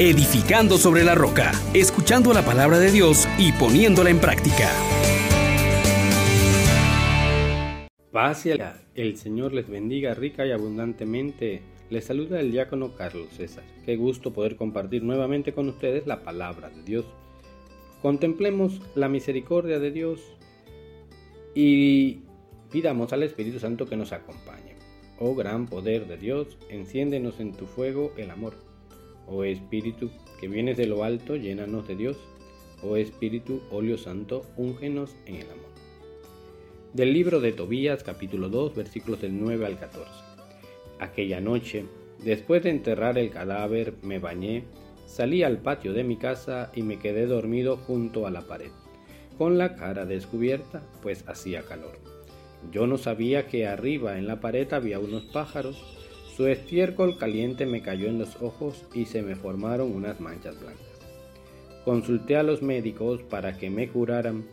edificando sobre la roca, escuchando la palabra de Dios y poniéndola en práctica. Paz y el Señor les bendiga rica y abundantemente. Les saluda el diácono Carlos César. Qué gusto poder compartir nuevamente con ustedes la palabra de Dios. Contemplemos la misericordia de Dios y pidamos al Espíritu Santo que nos acompañe. Oh gran poder de Dios, enciéndenos en tu fuego el amor. Oh Espíritu, que vienes de lo alto, llénanos de Dios. Oh Espíritu, óleo santo, úngenos en el amor. Del libro de Tobías, capítulo 2, versículos del 9 al 14. Aquella noche, después de enterrar el cadáver, me bañé, salí al patio de mi casa y me quedé dormido junto a la pared, con la cara descubierta, pues hacía calor. Yo no sabía que arriba en la pared había unos pájaros. Su estiércol caliente me cayó en los ojos y se me formaron unas manchas blancas. Consulté a los médicos para que me curaran,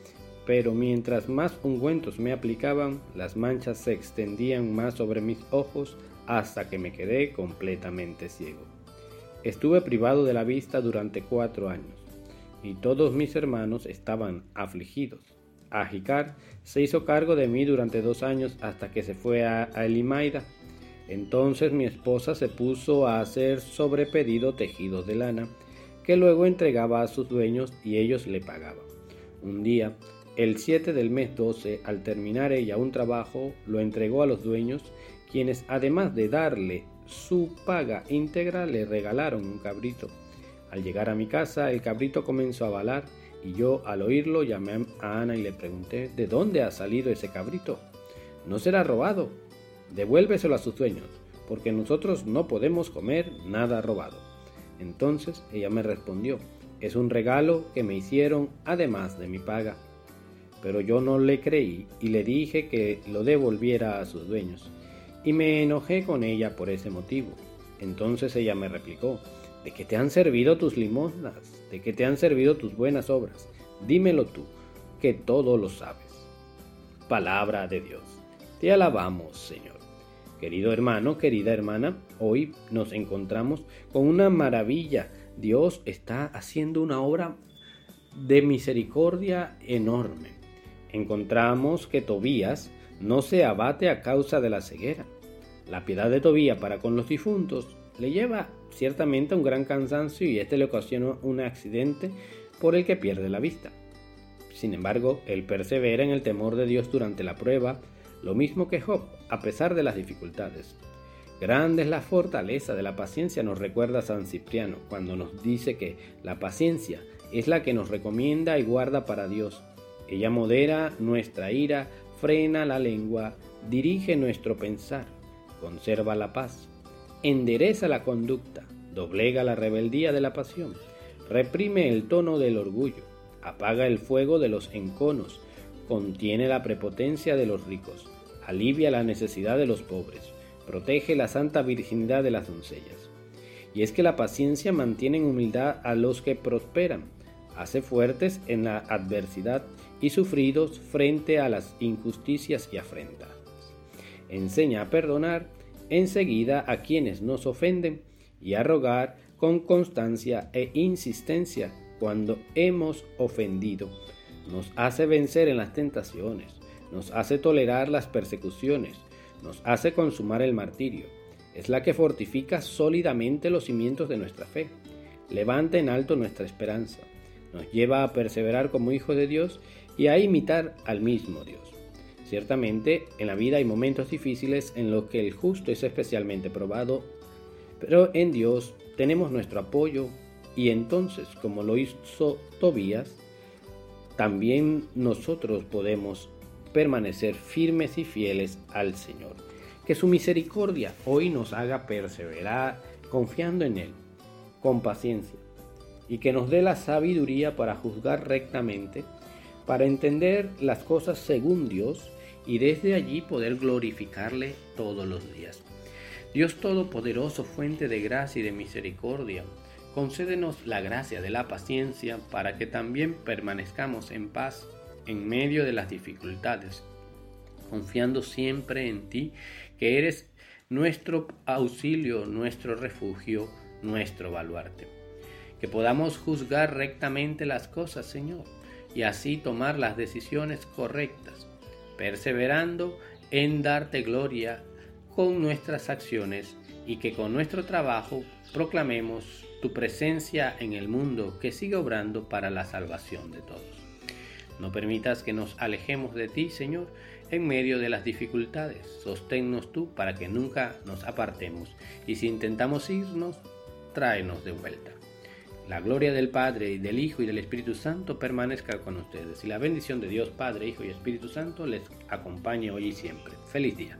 pero mientras más ungüentos me aplicaban, las manchas se extendían más sobre mis ojos hasta que me quedé completamente ciego. Estuve privado de la vista durante cuatro años, y todos mis hermanos estaban afligidos. Ajicar se hizo cargo de mí durante dos años hasta que se fue a, Elimaida. Entonces mi esposa se puso a hacer sobre pedido tejidos de lana, que luego entregaba a sus dueños y ellos le pagaban. Un día, el 7 del mes 12, al terminar ella un trabajo, lo entregó a los dueños, quienes además de darle su paga íntegra, le regalaron un cabrito. Al llegar a mi casa, el cabrito comenzó a balar y yo al oírlo llamé a Ana y le pregunté, ¿de dónde ha salido ese cabrito? No será robado. Devuélveselo a sus dueños, porque nosotros no podemos comer nada robado. Entonces ella me respondió, es un regalo que me hicieron además de mi paga. Pero yo no le creí y le dije que lo devolviera a sus dueños. Y me enojé con ella por ese motivo. Entonces ella me replicó, ¿De qué te han servido tus limosnas? ¿De qué te han servido tus buenas obras? Dímelo tú, que todo lo sabes. Palabra de Dios. Te alabamos, Señor. Querido hermano, querida hermana, hoy nos encontramos con una maravilla. Dios está haciendo una obra de misericordia enorme. Encontramos que Tobías no se abate a causa de la ceguera. La piedad de Tobías para con los difuntos le lleva ciertamente a un gran cansancio y este le ocasiona un accidente por el que pierde la vista. Sin embargo, él persevera en el temor de Dios durante la prueba, lo mismo que Job, a pesar de las dificultades. Grande es la fortaleza de la paciencia, nos recuerda San Cipriano, cuando nos dice que la paciencia es la que nos recomienda y guarda para Dios. Ella modera nuestra ira, frena la lengua, dirige nuestro pensar, conserva la paz endereza la conducta, doblega la rebeldía de la pasión, reprime el tono del orgullo, apaga el fuego de los enconos, contiene la prepotencia de los ricos, alivia la necesidad de los pobres, protege la santa virginidad de las doncellas. Y es que la paciencia mantiene en humildad a los que prosperan, hace fuertes en la adversidad y sufridos frente a las injusticias y afrentas. Enseña a perdonar enseguida a quienes nos ofenden y a rogar con constancia e insistencia cuando hemos ofendido. Nos hace vencer en las tentaciones, nos hace tolerar las persecuciones, nos hace consumar el martirio. Es la que fortifica sólidamente los cimientos de nuestra fe, levanta en alto nuestra esperanza, nos lleva a perseverar como hijos de Dios y a imitar al mismo Dios. Ciertamente, en la vida hay momentos difíciles en los que el justo es especialmente probado, pero en Dios tenemos nuestro apoyo y entonces, como lo hizo Tobías, también nosotros podemos permanecer firmes y fieles al Señor. Que su misericordia hoy nos haga perseverar confiando en Él, con paciencia, y que nos dé la sabiduría para juzgar rectamente, para entender las cosas según Dios y desde allí poder glorificarle todos los días. Dios Todopoderoso, fuente de gracia y de misericordia, concédenos la gracia de la paciencia para que también permanezcamos en paz en medio de las dificultades, confiando siempre en ti, que eres nuestro auxilio, nuestro refugio, nuestro baluarte. que podamos juzgar rectamente las cosas, Señor, y así tomar las decisiones correctas, perseverando en darte gloria con nuestras acciones y que con nuestro trabajo proclamemos tu presencia en el mundo que sigue obrando para la salvación de todos. No permitas que nos alejemos de ti, Señor, en medio de las dificultades. Sosténnos tú para que nunca nos apartemos y si intentamos irnos, tráenos de vuelta. La gloria del Padre, y del Hijo y del Espíritu Santo permanezca con ustedes y la bendición de Dios Padre, Hijo y Espíritu Santo les acompañe hoy y siempre. Feliz día.